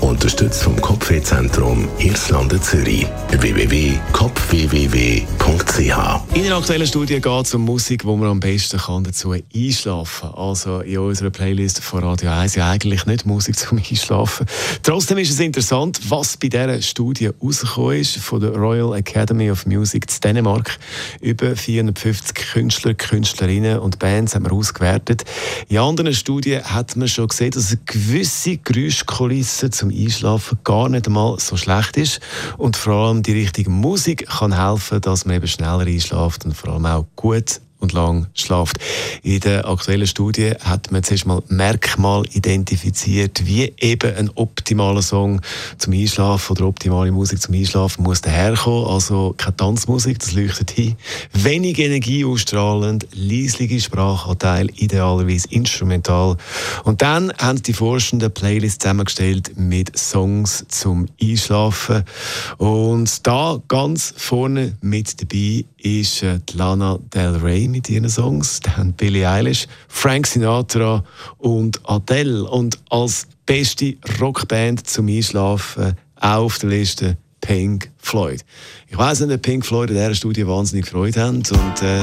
Unterstützt vom Kopfwehzentrum Irlande Zürich. www.kopfwww.ch In der aktuellen Studie geht es um Musik, wo man am besten kann dazu einschlafen kann. Also in unserer Playlist von Radio 1 ja eigentlich nicht Musik zum Einschlafen. Trotzdem ist es interessant, was bei dieser Studie rausgekommen ist von der Royal Academy of Music in Dänemark. Über 450 Künstler, Künstlerinnen und Bands haben wir ausgewertet. In anderen Studien hat man schon gesehen, dass eine gewisse Geräuschkulisse zum Einschlafen gar nicht einmal so schlecht ist. Und vor allem die richtige Musik kann helfen, dass man eben schneller einschläft und vor allem auch gut und lang schlaft. In der aktuellen Studie hat man zuerst mal Merkmal identifiziert, wie eben ein optimaler Song zum Einschlafen oder optimale Musik zum Einschlafen muss daherkommen. Also keine Tanzmusik, das leuchtet hin. Wenig Energie ausstrahlend, leislige Sprachanteil, idealerweise instrumental. Und dann haben die Forschenden Playlist zusammengestellt mit Songs zum Einschlafen. Und da ganz vorne mit dabei ist äh, Lana Del Rey mit ihren Songs, dann Billie Eilish, Frank Sinatra und Adele. Und als beste Rockband zum Einschlafen auch auf der Liste Pink Floyd. Ich weiß nicht, ob Pink Floyd in dieser Studie wahnsinnig Freude haben und äh,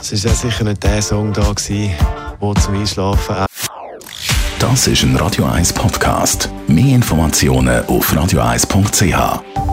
es ist ja sicher nicht der Song da der zum Einschlafen Das ist ein Radio 1 Podcast. Mehr Informationen auf radio1.ch.